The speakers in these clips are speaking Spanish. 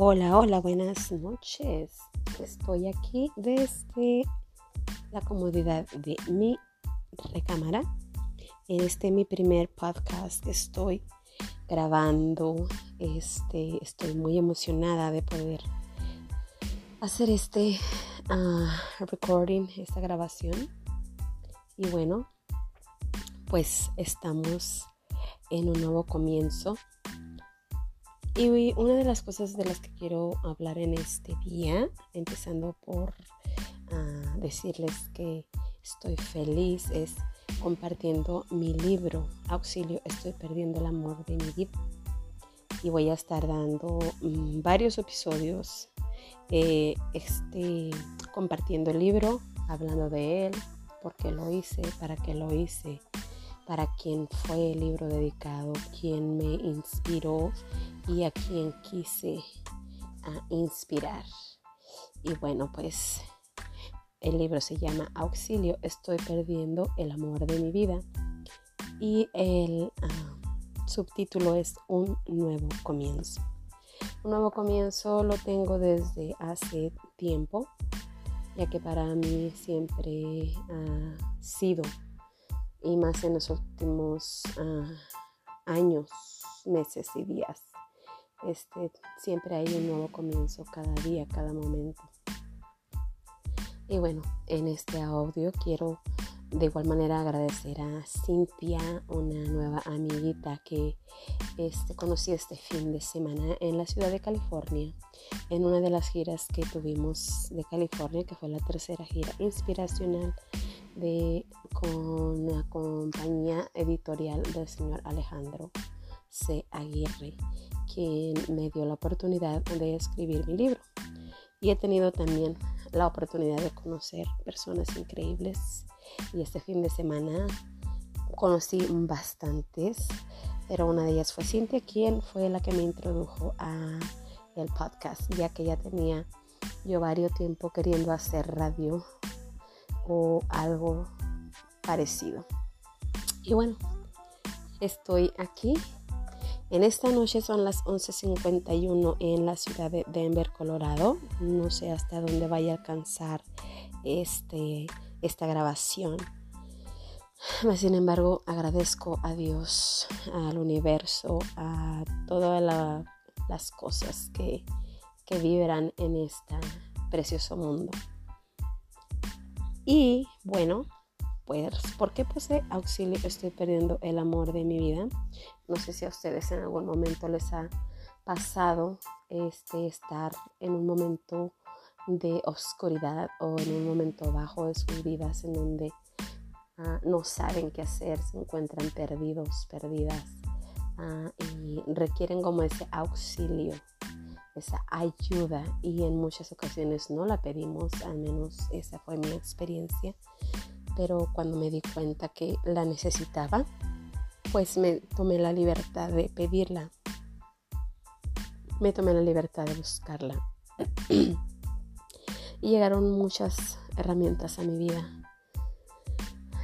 Hola, hola, buenas noches. Estoy aquí desde la comodidad de mi recámara. Este mi primer podcast que estoy grabando. Este, estoy muy emocionada de poder hacer este ah, recording, esta grabación. Y bueno, pues estamos en un nuevo comienzo y una de las cosas de las que quiero hablar en este día, empezando por ah, decirles que estoy feliz, es compartiendo mi libro, Auxilio, estoy perdiendo el amor de mi vida. Y voy a estar dando mm, varios episodios eh, este, compartiendo el libro, hablando de él, por qué lo hice, para qué lo hice, para quién fue el libro dedicado, quién me inspiró y a quien quise inspirar. Y bueno, pues el libro se llama Auxilio, estoy perdiendo el amor de mi vida. Y el ah, subtítulo es Un nuevo comienzo. Un nuevo comienzo lo tengo desde hace tiempo, ya que para mí siempre ha sido, y más en los últimos ah, años, meses y días, este, siempre hay un nuevo comienzo cada día, cada momento. Y bueno, en este audio quiero de igual manera agradecer a Cintia, una nueva amiguita que este, conocí este fin de semana en la ciudad de California, en una de las giras que tuvimos de California, que fue la tercera gira inspiracional de, con la compañía editorial del señor Alejandro C. Aguirre quien me dio la oportunidad de escribir mi libro. Y he tenido también la oportunidad de conocer personas increíbles. Y este fin de semana conocí bastantes, pero una de ellas fue Cintia, quien fue la que me introdujo a el podcast, ya que ya tenía yo varios tiempo queriendo hacer radio o algo parecido. Y bueno, estoy aquí en esta noche son las 11.51 en la ciudad de Denver, Colorado. No sé hasta dónde vaya a alcanzar este, esta grabación. Sin embargo, agradezco a Dios, al universo, a todas las cosas que, que vibran en este precioso mundo. Y bueno, pues, ¿por qué puse auxilio? Estoy perdiendo el amor de mi vida. No sé si a ustedes en algún momento les ha pasado este, estar en un momento de oscuridad o en un momento bajo de sus vidas en donde ah, no saben qué hacer, se encuentran perdidos, perdidas ah, y requieren como ese auxilio, esa ayuda y en muchas ocasiones no la pedimos, al menos esa fue mi experiencia pero cuando me di cuenta que la necesitaba, pues me tomé la libertad de pedirla. Me tomé la libertad de buscarla. y llegaron muchas herramientas a mi vida.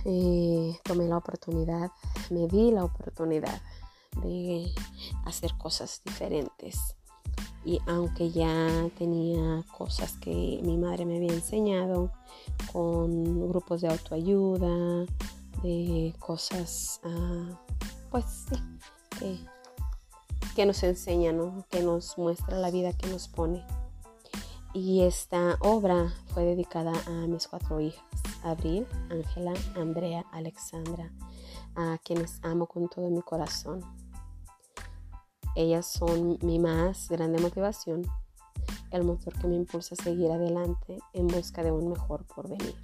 Eh, tomé la oportunidad, me di la oportunidad de hacer cosas diferentes. Y aunque ya tenía cosas que mi madre me había enseñado, con grupos de autoayuda, de cosas, ah, pues que, nos enseñan, que nos muestra la vida que nos pone. Y esta obra fue dedicada a mis cuatro hijas, Abril, Ángela, Andrea, Alexandra, a quienes amo con todo mi corazón. Ellas son mi más grande motivación, el motor que me impulsa a seguir adelante en busca de un mejor porvenir.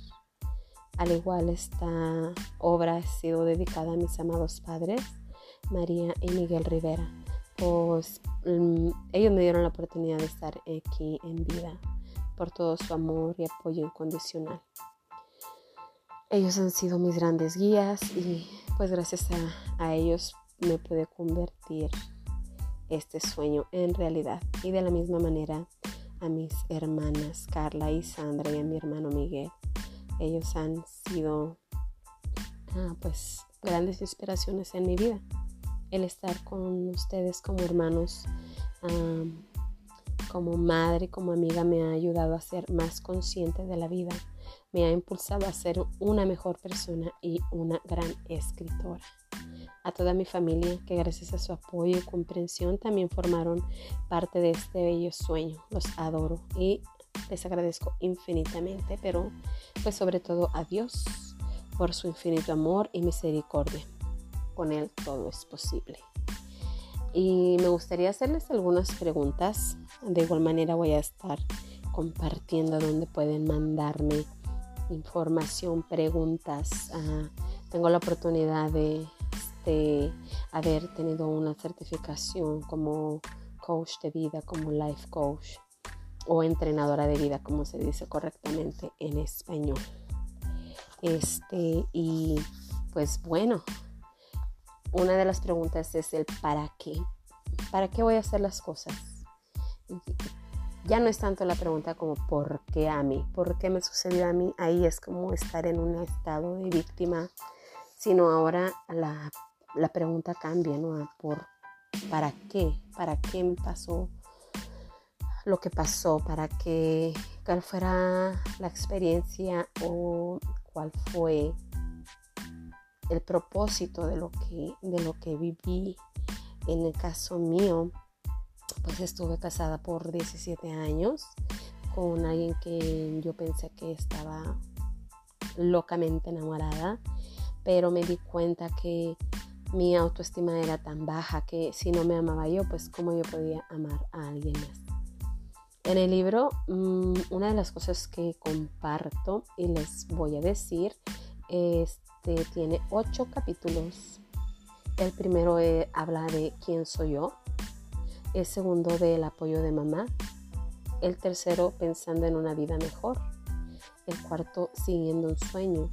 Al igual, esta obra ha sido dedicada a mis amados padres, María y Miguel Rivera, pues mm, ellos me dieron la oportunidad de estar aquí en vida por todo su amor y apoyo incondicional. Ellos han sido mis grandes guías y pues gracias a, a ellos me pude convertir este sueño en realidad. Y de la misma manera a mis hermanas Carla y Sandra y a mi hermano Miguel. Ellos han sido ah, pues grandes inspiraciones en mi vida. El estar con ustedes como hermanos como madre, como amiga, me ha ayudado a ser más consciente de la vida, me ha impulsado a ser una mejor persona y una gran escritora. A toda mi familia, que gracias a su apoyo y comprensión también formaron parte de este bello sueño. Los adoro y les agradezco infinitamente, pero pues sobre todo a Dios por su infinito amor y misericordia. Con Él todo es posible. Y me gustaría hacerles algunas preguntas. De igual manera voy a estar compartiendo donde pueden mandarme información, preguntas. Ah, tengo la oportunidad de, de haber tenido una certificación como coach de vida, como life coach o entrenadora de vida, como se dice correctamente en español. Este, y pues bueno, una de las preguntas es el para qué. ¿Para qué voy a hacer las cosas? Ya no es tanto la pregunta como por qué a mí, por qué me sucedió a mí. Ahí es como estar en un estado de víctima, sino ahora la, la pregunta cambia, ¿no? por para qué, para qué me pasó lo que pasó, para que cuál fuera la experiencia o cuál fue el propósito de lo que, de lo que viví. En el caso mío, pues estuve casada por 17 años con alguien que yo pensé que estaba locamente enamorada, pero me di cuenta que mi autoestima era tan baja que si no me amaba yo, pues cómo yo podía amar a alguien más. En el libro, mm, una de las cosas que comparto y les voy a decir, este tiene ocho capítulos. El primero eh, habla de quién soy yo. El segundo del apoyo de mamá. El tercero pensando en una vida mejor. El cuarto siguiendo un sueño.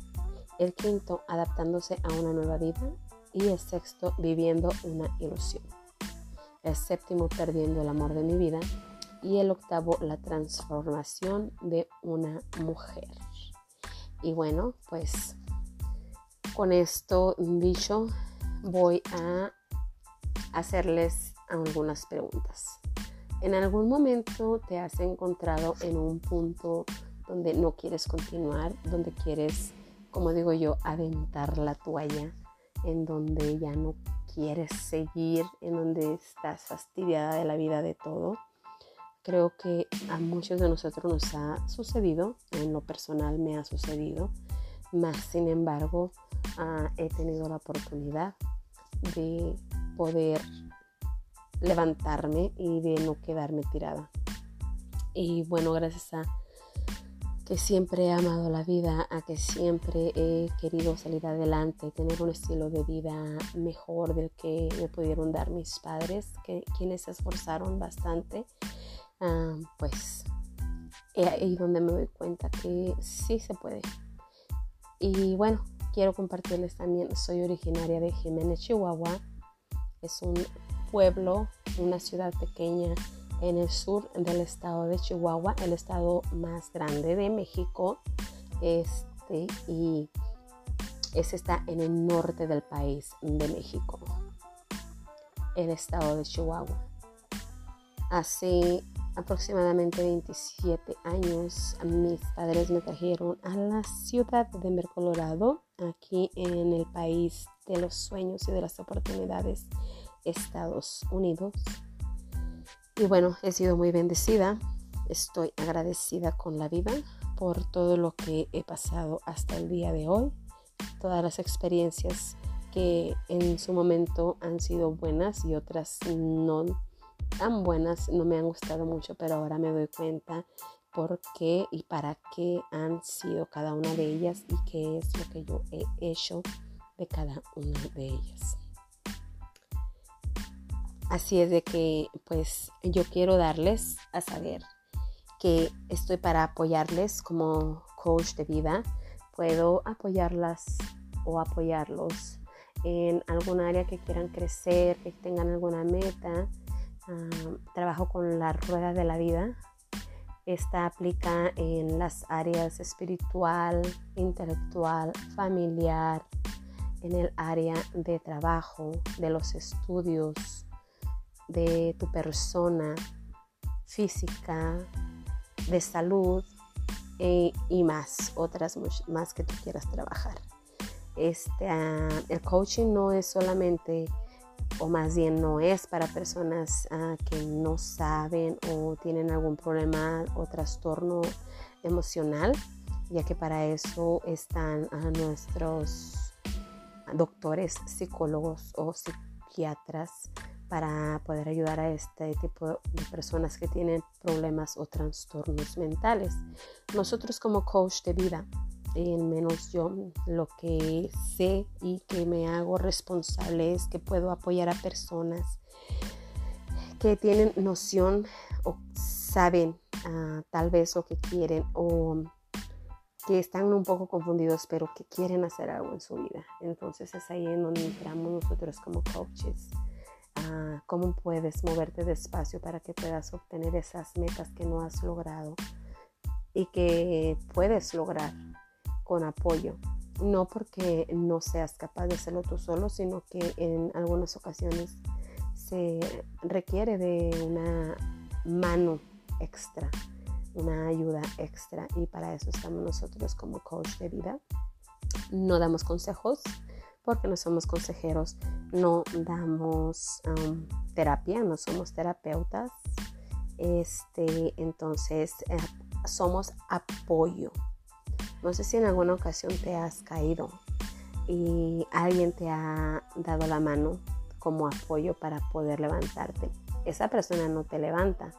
El quinto adaptándose a una nueva vida. Y el sexto viviendo una ilusión. El séptimo perdiendo el amor de mi vida y el octavo la transformación de una mujer. Y bueno, pues con esto dicho voy a hacerles algunas preguntas. ¿En algún momento te has encontrado en un punto donde no quieres continuar, donde quieres, como digo yo, aventar la toalla, en donde ya no quieres seguir, en donde estás fastidiada de la vida de todo? Creo que a muchos de nosotros nos ha sucedido, en lo personal me ha sucedido, más sin embargo ah, he tenido la oportunidad de poder levantarme y de no quedarme tirada. Y bueno, gracias a que siempre he amado la vida, a que siempre he querido salir adelante, tener un estilo de vida mejor del que me pudieron dar mis padres, que, quienes se esforzaron bastante Ah, pues ahí donde me doy cuenta que sí se puede. Y bueno, quiero compartirles también, soy originaria de Jiménez, Chihuahua. Es un pueblo, una ciudad pequeña en el sur del estado de Chihuahua, el estado más grande de México. Este, y ese está en el norte del país de México, el estado de Chihuahua. Hace aproximadamente 27 años, mis padres me trajeron a la ciudad de Denver, Colorado, aquí en el país de los sueños y de las oportunidades, Estados Unidos. Y bueno, he sido muy bendecida, estoy agradecida con la vida por todo lo que he pasado hasta el día de hoy, todas las experiencias que en su momento han sido buenas y otras no tan buenas, no me han gustado mucho, pero ahora me doy cuenta por qué y para qué han sido cada una de ellas y qué es lo que yo he hecho de cada una de ellas. Así es de que pues yo quiero darles a saber que estoy para apoyarles como coach de vida. Puedo apoyarlas o apoyarlos en algún área que quieran crecer, que tengan alguna meta trabajo con la rueda de la vida. Esta aplica en las áreas espiritual, intelectual, familiar, en el área de trabajo, de los estudios, de tu persona, física, de salud eh, y más, otras más que tú quieras trabajar. Este, ah, el coaching no es solamente, o más bien no es para personas ah, que no saben o tienen algún problema o trastorno emocional, ya que para eso están a nuestros doctores, psicólogos o psiquiatras para poder ayudar a este tipo de personas que tienen problemas o trastornos mentales. Nosotros como coach de vida, en menos yo lo que sé y que me hago responsable es que puedo apoyar a personas que tienen noción o saben ah, tal vez lo que quieren o que están un poco confundidos pero que quieren hacer algo en su vida. Entonces es ahí en donde entramos nosotros como coaches cómo puedes moverte despacio para que puedas obtener esas metas que no has logrado y que puedes lograr con apoyo. No porque no seas capaz de hacerlo tú solo, sino que en algunas ocasiones se requiere de una mano extra, una ayuda extra y para eso estamos nosotros como coach de vida. No damos consejos, porque no somos consejeros, no damos terapia, no somos terapeutas. Este, entonces, eh, somos apoyo. No sé si en alguna ocasión te has caído y alguien te ha dado la mano como apoyo para poder levantarte. Esa persona no te levanta,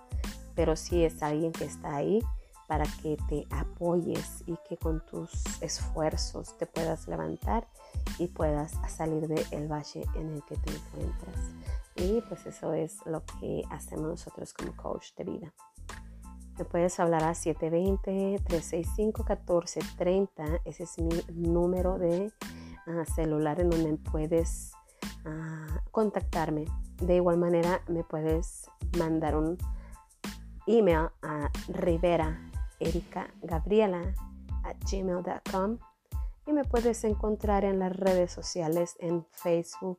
pero sí es alguien que está ahí para que te apoyes y que con tus esfuerzos te puedas levantar y puedas salir del valle en el que te encuentras. Y pues eso es lo que hacemos nosotros como coach de vida. Me puedes hablar a 720-365-1430. Ese es mi número de ah, celular en donde puedes ah, contactarme. De igual manera me puedes mandar un email a Rivera Erika Gabriela at gmail.com y me puedes encontrar en las redes sociales en Facebook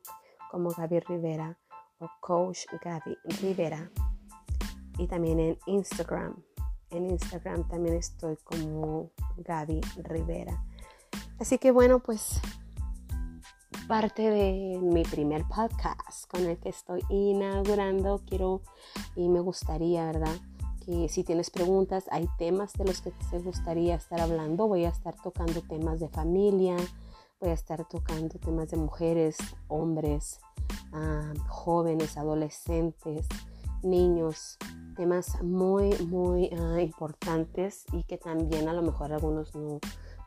como Gaby Rivera o Coach Gaby Rivera y también en Instagram. En Instagram también estoy como Gaby Rivera. Así que bueno, pues parte de mi primer podcast con el que estoy inaugurando. Quiero y me gustaría, ¿verdad? Si tienes preguntas, hay temas de los que te gustaría estar hablando. Voy a estar tocando temas de familia, voy a estar tocando temas de mujeres, hombres, ah, jóvenes, adolescentes, niños, temas muy, muy ah, importantes y que también a lo mejor algunos no,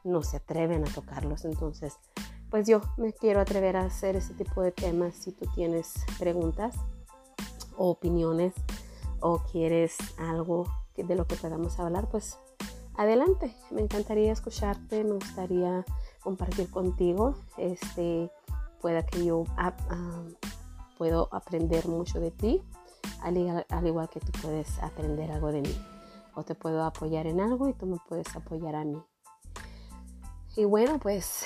no se atreven a tocarlos. Entonces, pues yo me quiero atrever a hacer ese tipo de temas si tú tienes preguntas o opiniones o quieres algo de lo que podamos hablar, pues adelante. Me encantaría escucharte, me gustaría compartir contigo. Este, pueda que yo puedo aprender mucho de ti, al, al, igual que tú puedes aprender algo de mí. O te puedo apoyar en algo y tú me puedes apoyar a mí. Y bueno, pues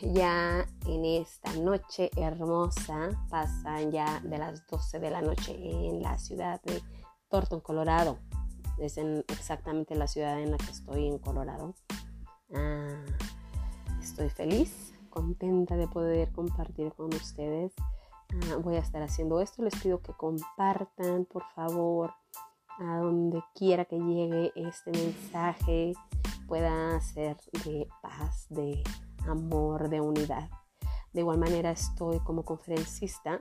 ya en esta noche hermosa, pasan ya de las 12 de la noche en la ciudad de Thornton, Colorado. Es en exactamente la ciudad en la que estoy en Colorado. Ah, estoy feliz, contenta de poder compartir con ustedes. Ah, voy a estar haciendo esto. Les pido que compartan, por favor, a donde quiera que llegue este mensaje pueda ser de paz, de amor, de unidad. De igual manera estoy como conferencista,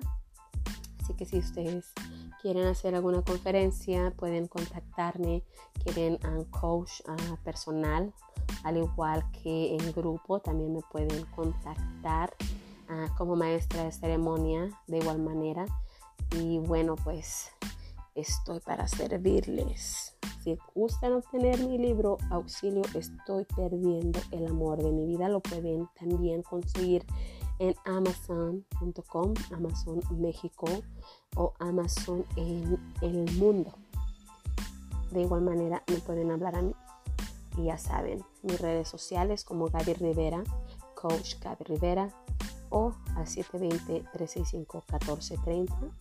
así que si ustedes quieren hacer alguna conferencia, pueden contactarme, quieren un coach uh, personal, al igual que en grupo, también me pueden contactar uh, como maestra de ceremonia de igual manera. Y bueno, pues estoy para servirles. Si gustan obtener mi libro Auxilio, estoy perdiendo el amor de mi vida, lo pueden también conseguir en amazon.com, Amazon México o Amazon en el mundo. De igual manera me pueden hablar a mí. Y ya saben, mis redes sociales como Gaby Rivera, Coach Gaby Rivera o al 720-365-1430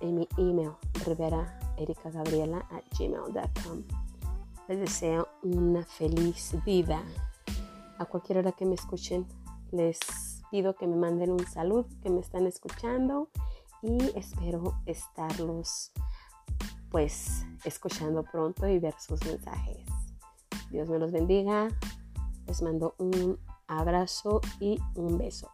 en mi email rivera ericagabriela.gmail.com. Les deseo una feliz vida. A cualquier hora que me escuchen, les pido que me manden un saludo, que me están escuchando y espero estarlos pues escuchando pronto y ver sus mensajes. Dios me los bendiga. Les mando un abrazo y un beso.